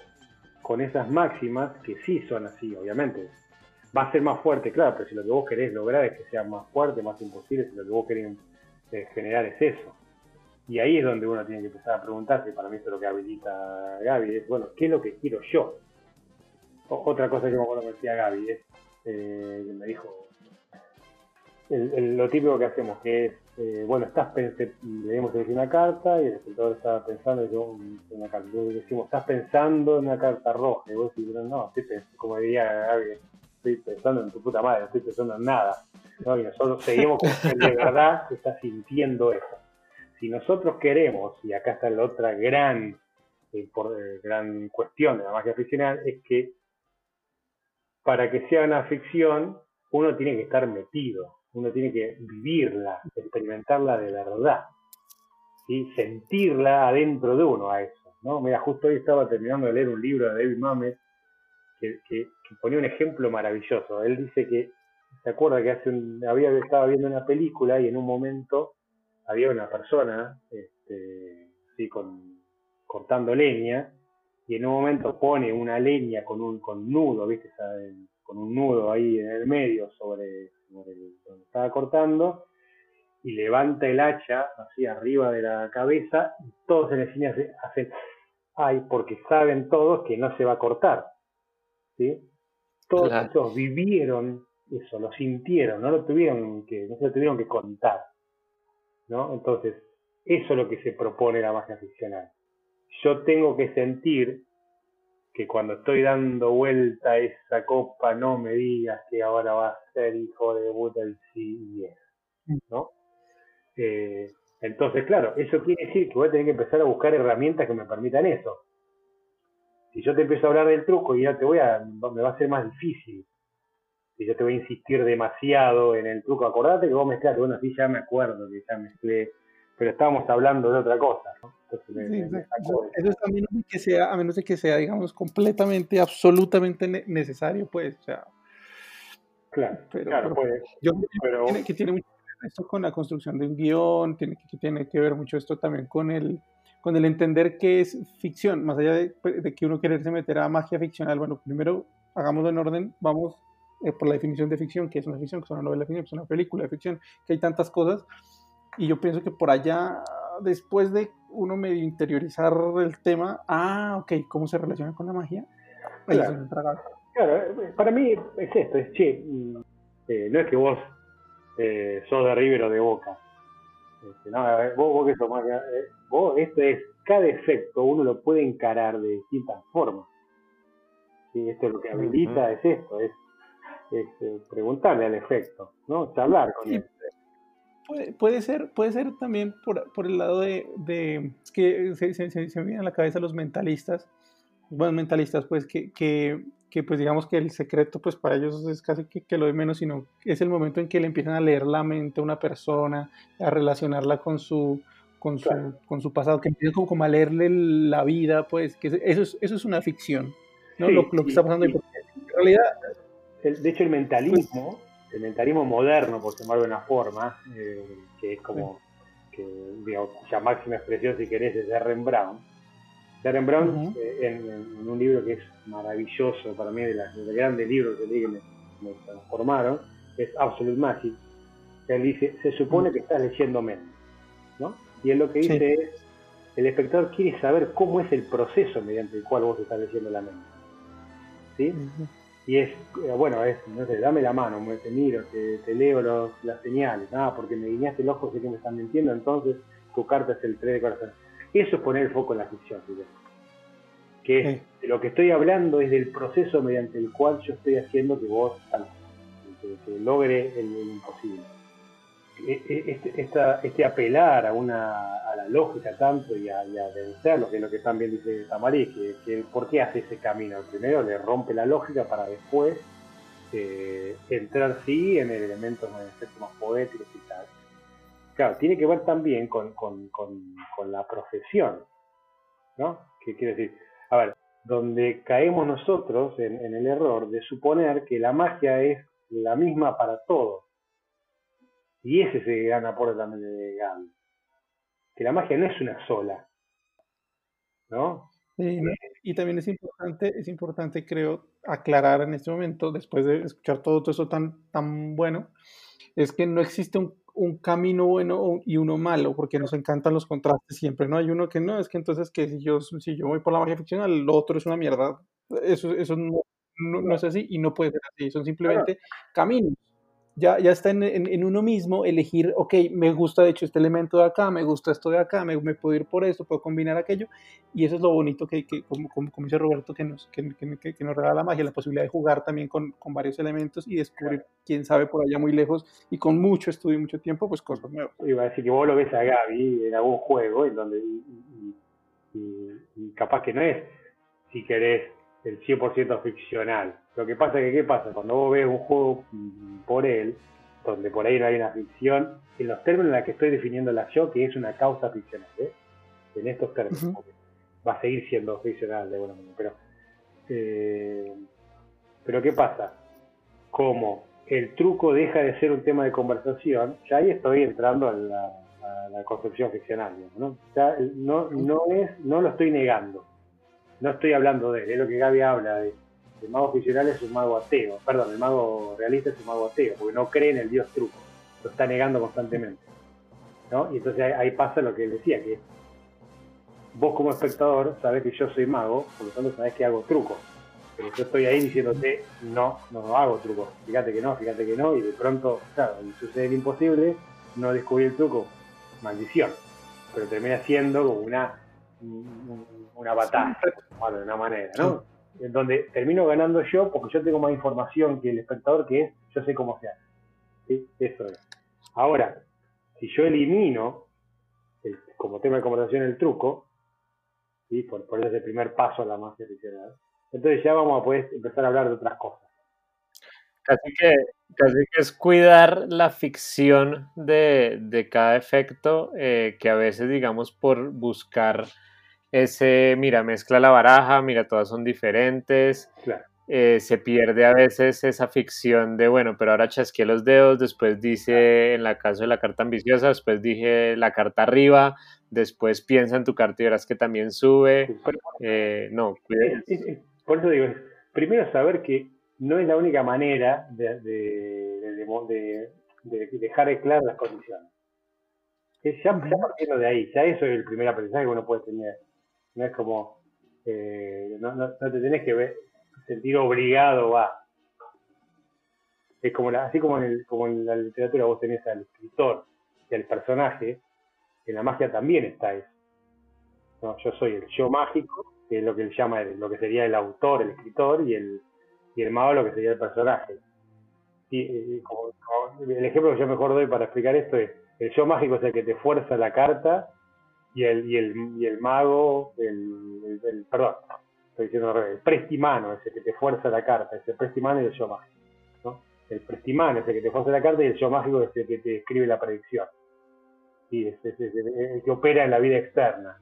con esas máximas que sí son así, obviamente. Va a ser más fuerte, claro, pero si lo que vos querés lograr es que sea más fuerte, más imposible, si lo que vos querés eh, generar es eso. Y ahí es donde uno tiene que empezar a preguntarse, para mí esto es lo que habilita Gaby, es, bueno, ¿qué es lo que quiero yo? otra cosa que me acuerdo que decía Gaby, es, eh, me dijo, lo típico que hacemos, que es, eh, bueno, estás leemos una carta y el espectador está pensando en una carta. decimos, estás pensando en una carta roja. Y vos decís, no, pensando, como diría alguien, estoy pensando en tu puta madre, no estoy pensando en nada. Y nosotros seguimos con que de verdad que está sintiendo eso. Si nosotros queremos, y acá está la otra gran, eh, eh, gran cuestión de la magia ficcional, es que para que sea una ficción, uno tiene que estar metido, uno tiene que vivirla, experimentarla de verdad, y sentirla adentro de uno a eso. ¿no? Mira, justo hoy estaba terminando de leer un libro de David Mamet que, que, ponía un ejemplo maravilloso. Él dice que, se acuerda que hace un, había estaba viendo una película y en un momento había una persona este, con, cortando leña y en un momento pone una leña con un con nudo, ¿viste? con un nudo ahí en el medio sobre, donde estaba cortando y levanta el hacha así arriba de la cabeza y todos en el cine hacen, ay, porque saben todos que no se va a cortar. ¿Sí? Todos ellos vivieron eso, lo sintieron, no lo tuvieron que, no se lo tuvieron que contar. ¿no? Entonces, eso es lo que se propone la magia ficcional. Yo tengo que sentir que cuando estoy dando vuelta a esa copa no me digas que ahora va a ser hijo de puta el sí ¿no? Eh, entonces, claro, eso quiere decir que voy a tener que empezar a buscar herramientas que me permitan eso. Si yo te empiezo a hablar del truco y ya te voy a, me va a ser más difícil. Si yo te voy a insistir demasiado en el truco, acordate que vos mezclaste, bueno, sí ya me acuerdo que ya mezclé, pero estábamos hablando de otra cosa, ¿no? eso es a menos, de que sea, a menos de que sea, digamos, completamente, absolutamente necesario, pues, o sea. Claro, pero, claro, pues, yo creo que tiene mucho esto con la construcción de un guion, tiene que, tiene que ver mucho esto también con el, con el entender qué es ficción, más allá de, pues, de que uno quererse meter a magia ficcional. Bueno, primero hagámoslo en orden, vamos eh, por la definición de ficción, que es una ficción, que es una novela de ficción, que es una película de ficción, que hay tantas cosas. Y yo pienso que por allá después de uno medio interiorizar el tema, ah, ok, ¿cómo se relaciona con la magia? Claro, claro eh, para mí es esto, es che, mm, eh, no es que vos eh, sos de River o de Boca. Este, no, vos, vos que sos magia, vos, esto es, cada efecto uno lo puede encarar de distintas formas. ¿Sí? Esto es lo que habilita, es esto, es, preguntarle al efecto, ¿no? Charlar con él. Puede, ser, puede ser también por, por el lado de, de que se, se, se, me vienen a la cabeza los mentalistas, bueno, mentalistas, pues que, que, que, pues digamos que el secreto, pues para ellos es casi que, que, lo de menos, sino es el momento en que le empiezan a leer la mente a una persona, a relacionarla con su, con su, con su pasado, que empiezan como, a leerle la vida, pues que eso es, eso es una ficción, ¿no? lo, lo, que está pasando en realidad... de hecho, el mentalismo el mentalismo moderno, por llamarlo de una forma, eh, que es como, que, digamos, cuya máxima expresión, si querés, es de Brown. Darren Brown, eh, en, un libro que es maravilloso para mí, de, los grandes libros que leí que me, transformaron, es Absolute Magic. Él dice, se supone que estás leyendo mente, ¿no? Y él lo que dice es, el espectador quiere saber cómo es el proceso mediante el cual vos estás leyendo la mente. ¿Sí? y es, eh, bueno, es, no sé, dame la mano, te miro, te, leo las señales, ah, porque me guiñaste el ojo, sé que me están mintiendo, entonces tu carta es el 3 de corazón. Eso es poner el foco en la ficción, que lo que estoy hablando es del proceso mediante el cual yo estoy haciendo que vos que, logre el imposible. E, e, este, este apelar a, una, a la lógica tanto y a, vencer, lo que es lo que también dice Tamari, que, que ¿por qué hace ese camino? Primero le rompe la lógica para después eh, entrar sí en el elemento más poético y tal. Claro, tiene que ver también con, la profesión, ¿no? ¿Qué quiere decir? A ver, donde caemos nosotros en, en el error de suponer que la magia es la misma para todos y ese es el gran aporte también de Gaby. Que la magia no es una sola. ¿No? y también es importante, es importante, creo, aclarar en este momento, después de escuchar todo, eso tan, tan bueno, es que no existe un, camino bueno y uno malo, porque nos encantan los contrastes siempre, ¿no? Hay uno que no, es que entonces que si yo, si yo voy por la magia ficcional, lo otro es una mierda. Eso, eso no, no, es así y no puede ser así, son simplemente caminos ya, ya está en, en, uno mismo elegir, ok, me gusta de hecho este elemento de acá, me gusta esto de acá, me, me puedo ir por esto, puedo combinar aquello, y eso es lo bonito que, que como, como, dice Roberto, que nos, que, que, nos regala la magia, la posibilidad de jugar también con, con varios elementos y descubrir, quién sabe, por allá muy lejos, y con mucho estudio y mucho tiempo, pues cosas nuevas. Iba a decir que vos lo ves a Gaby en algún juego, en donde, y, y capaz que no es, si querés, el 100% ficcional. Lo que pasa es que, ¿qué pasa? Cuando vos ves un juego por él, donde por ahí no hay una ficción, en los términos en los que estoy definiéndola yo, que es una causa ficcional, ¿eh? en estos términos, va a seguir siendo ficcional de alguna manera, pero, eh, pero ¿qué pasa? Como el truco deja de ser un tema de conversación, ya ahí estoy entrando a la, concepción ficcional, ¿no? Ya no, no, es, no lo estoy negando, no estoy hablando de él, es lo que Gaby habla de el mago ficcional es un mago ateo, perdón, el mago realista es un mago ateo, porque no cree en el dios truco, lo está negando constantemente. ¿no? Y entonces ahí, pasa lo que él decía, que vos como espectador sabés que yo soy mago, por lo tanto sabés que hago trucos. Pero yo estoy ahí diciéndote, no, no hago trucos, fíjate que no, fíjate que no, y de pronto, claro, sucede el imposible, no descubrí el truco, maldición. Pero termina siendo como una, una batalla, de una manera, ¿no? en donde termino ganando yo porque yo tengo más información que el espectador, que es yo sé cómo se hace. Eso es. Ahora, si yo elimino como tema de conversación el truco, ¿sí? por, por eso es el primer paso a la magia ficcional, entonces ya vamos a poder empezar a hablar de otras cosas. Casi que, casi que es cuidar la ficción de, de cada efecto, eh, que a veces, digamos, por buscar ese, mira, mezcla la baraja, mira, todas son diferentes. Eh, se pierde a veces esa ficción de, bueno, pero ahora chasqué los dedos, después dice, en la caso de la carta ambiciosa, después dije la carta arriba, después piensa en tu carta y verás que también sube. Eh, no, Por eso digo, primero saber que no es la única manera de, de, dejar claras las condiciones. Ya, ya partiendo de ahí, ya eso es el primer aprendizaje que uno puede tener no es como, eh, no, no, te tenés que ver, sentir obligado a. Es como la, así como en, el, como en la literatura vos tenés al escritor y al personaje, en la magia también está eso. ¿no? Yo soy el yo mágico, que es lo que él llama lo que sería el autor, el escritor, y el, y el mago lo que sería el personaje. Y, el ejemplo que yo mejor doy para explicar esto es, el yo mágico es el que te fuerza la carta y el, y el, y el mago, el, perdón, estoy diciendo el prestimano es el que te fuerza la carta, es el prestimano y el yo mágico. ¿no? El prestimano es el que te fuerza la carta y el yo mágico es el que te escribe la predicción. Y es, el que opera en la vida externa.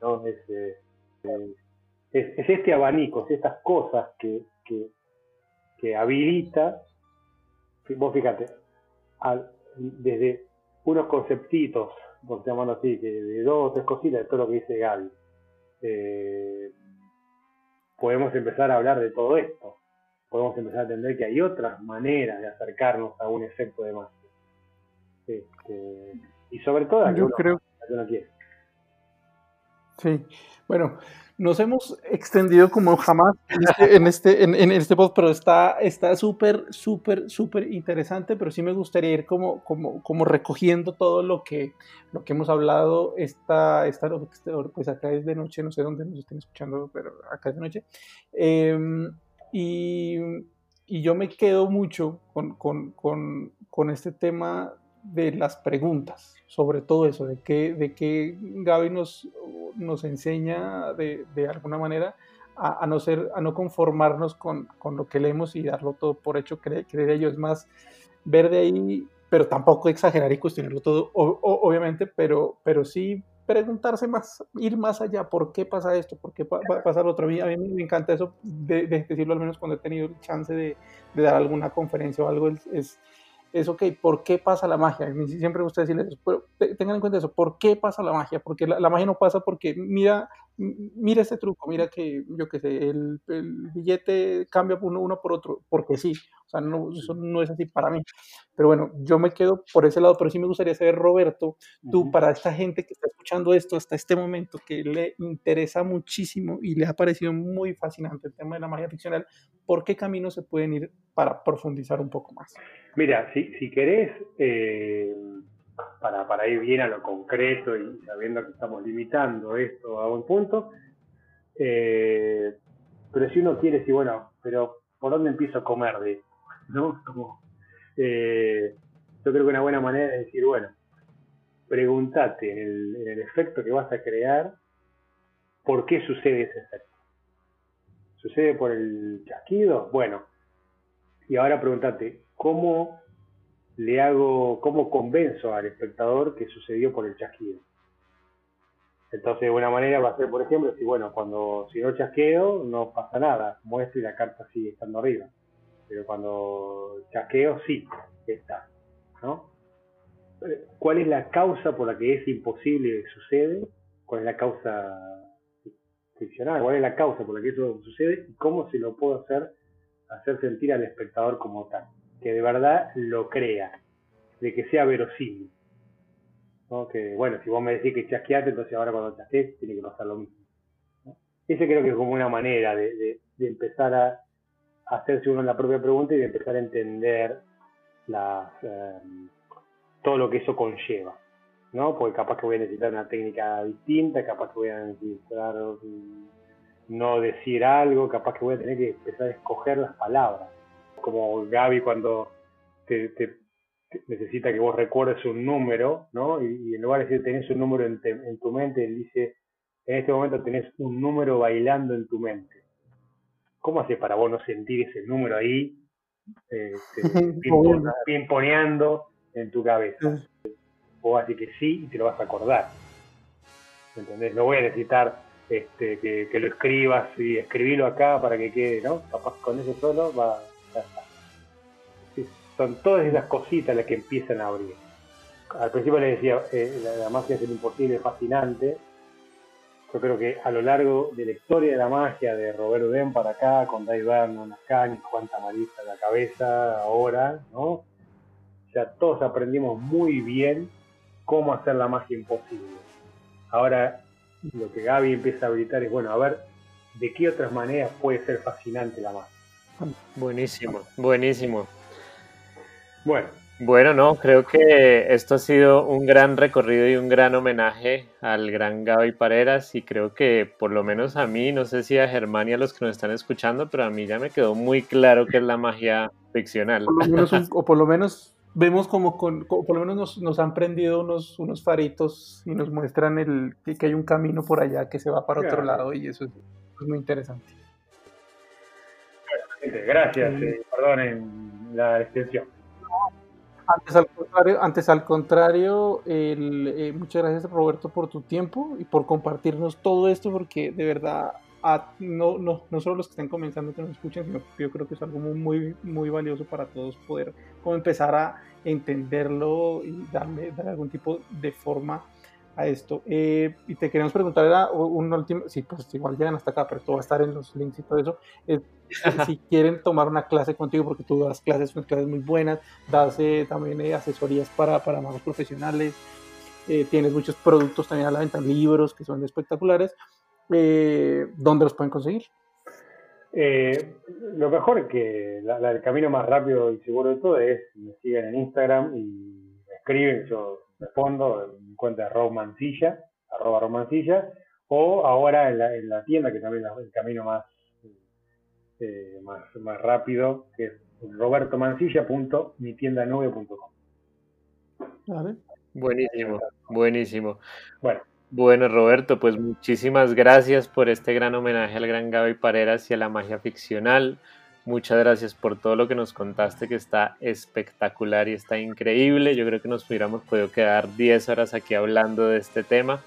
¿no? Eh, es, es, este abanico, es estas cosas que, que, que habilita, vos fíjate, desde unos conceptitos por llamarlo así, que de dos o tres cositas de todo lo que dice Gaby, eh, podemos empezar a hablar de todo esto. Podemos empezar a entender que hay otras maneras de acercarnos a un efecto de magia. Este, y sobre todo, yo creo que no quiere. Sí, bueno, nos hemos extendido como jamás en este, en este, este post, pero está súper, súper, súper interesante, pero sí me gustaría ir como, como, como recogiendo todo lo que, lo que hemos hablado esta, esta, pues acá es de noche, no sé dónde nos estén escuchando, pero acá es de noche. Em, y, y, yo me quedo mucho con, con, con, con este tema de las preguntas, sobre todo eso, de que, de que Gaby nos, nos enseña de, de alguna manera a, no ser, a no conformarnos con, con, lo que leemos y darlo todo por hecho, creer, creer yo, es más ver de ahí, pero tampoco exagerar y cuestionarlo todo, obviamente, pero, pero sí preguntarse más, ir más allá, ¿por qué pasa esto? ¿Por qué pasa lo otro? A mí, a mí me encanta eso, de, decirlo al menos cuando he tenido el chance de, de dar alguna conferencia o algo, es es, ok, ¿por qué pasa la magia? Siempre me gusta decirles eso, pero tengan en cuenta eso, ¿por qué pasa la magia? Porque la, magia no pasa porque mira mira este truco, mira que, yo qué sé, el, el, billete cambia uno, uno por otro, porque sí, o sea, no, eso no es así para mí. Pero bueno, yo me quedo por ese lado, pero sí me gustaría saber, Roberto, tú, para esta gente que está escuchando esto hasta este momento, que le interesa muchísimo y le ha parecido muy fascinante el tema de la magia ficcional, ¿por qué caminos se pueden ir para profundizar un poco más? Mira, si, si querés... Eh para, para ir bien a lo concreto y sabiendo que estamos limitando esto a un punto. Eh, pero si uno quiere decir, bueno, pero ¿por dónde empiezo a comer de <laughs> ¿No? Eh, yo creo que una buena manera es decir, bueno, pregúntate en el, en el efecto que vas a crear, ¿por qué sucede ese efecto? ¿Sucede por el chasquido? Bueno, y ahora pregúntate, ¿cómo le hago, cómo convenzo al espectador que sucedió por el chasquido. Entonces, de buena manera va a ser, por ejemplo, si bueno, cuando si no chasqueo, no pasa nada, muestro y la carta sigue estando arriba. Pero cuando chasqueo, sí, está. ¿no? ¿Cuál es la causa por la que es imposible que sucede? ¿Cuál es la causa ficcional? ¿Cuál es la causa por la que eso sucede? ¿Y cómo se lo puedo hacer, hacer sentir al espectador como tal? Que de verdad lo crea, de que sea verosímil. ¿no? Que bueno, si vos me decís que chasqueate, entonces ahora cuando chasquees tiene que pasar lo mismo. Ese creo que es como una manera de, empezar a, hacerse uno la propia pregunta y de empezar a entender las, em, todo lo que eso conlleva. ¿no? Porque capaz que voy a necesitar una técnica distinta, capaz que voy a necesitar no decir algo, capaz que voy a tener que empezar a escoger las palabras como Gaby cuando te, necesita que vos recuerdes un número, ¿no? Y, en lugar de decir tenés un número en, tu mente, él dice, en este momento tenés un número bailando en tu mente. ¿Cómo haces para vos no sentir ese número ahí, eh, <laughs> pimponeando en tu cabeza? Vos así que sí y te lo vas a acordar. ¿Entendés? No voy a necesitar este, que, que, lo escribas y escribirlo acá para que quede, ¿no? Capaz con eso solo va, son todas esas cositas las que empiezan a abrir. Al principio les decía, eh, la, magia es el imposible, fascinante. Yo creo que a lo largo de la historia de la magia, de Robert Uden para acá, con Dave Vernon acá, Juan Tamarista en la cabeza, ahora, ¿no? Ya todos aprendimos muy bien cómo hacer la magia imposible. Ahora lo que Gaby empieza a habilitar es, bueno, a ver, ¿de qué otras maneras puede ser fascinante la magia? Buenísimo, buenísimo. Bueno. Bueno, no, creo que esto ha sido un gran recorrido y un gran homenaje al gran Gaby Pareras y creo que por lo menos a mí, no sé si a Germán y a los que nos están escuchando, pero a mí ya me quedó muy claro que es la magia ficcional. <laughs> o por lo menos vemos como, con, por lo menos nos, han prendido unos, unos faritos y nos muestran el, que, hay un camino por allá que se va para otro lado y eso es muy interesante. Gracias, eh, perdonen la extensión. Antes al contrario, antes al contrario eh, muchas gracias Roberto por tu tiempo y por compartirnos todo esto, porque de verdad, no, no, no solo los que están comenzando que nos escuchan, sino que yo creo que es algo muy, muy valioso para todos poder como empezar a entenderlo y darle, darle algún tipo de forma a esto. Eh, y te queremos preguntar, era un último, sí, pues igual llegan hasta acá, pero todo va a estar en los links y todo eso. si quieren tomar una clase contigo, porque tú das clases, unas clases muy buenas, das eh, también eh, asesorías para, para magos profesionales, tienes muchos productos también a la venta, libros que son espectaculares. ¿Dónde los pueden conseguir? lo mejor que el camino más rápido y seguro de todo es me siguen en Instagram y me escriben, yo respondo en mi cuenta de Romancilla, arroba Romancilla, o ahora en la, en la tienda, que también es el camino más, eh, más, más rápido, que es robertomancilla.mitiendanube.com. Vale. Buenísimo, buenísimo. Bueno. Bueno, Roberto, pues muchísimas gracias por este gran homenaje al gran Gaby Pareras y a la magia ficcional. Muchas gracias por todo lo que nos contaste, que está espectacular y está increíble. Yo creo que nos hubiéramos podido quedar 10 horas aquí hablando de este tema.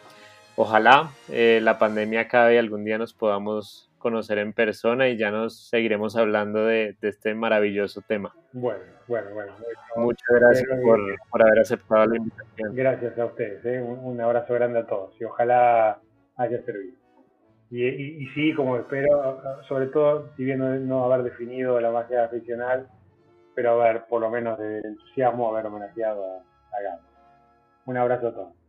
Ojalá eh, la pandemia acabe y algún día nos podamos conocer en persona y ya nos seguiremos hablando de, este maravilloso tema. Bueno, bueno, bueno. Muchas gracias por, por, haber aceptado la invitación. Gracias a ustedes. Eh. Un, un abrazo grande a todos y ojalá haya servido. Y, sí, como espero, sobre todo, si bien no, haber definido la magia ficcional, pero haber, por lo menos de entusiasmo, haber homenajeado a, a Un abrazo a todos.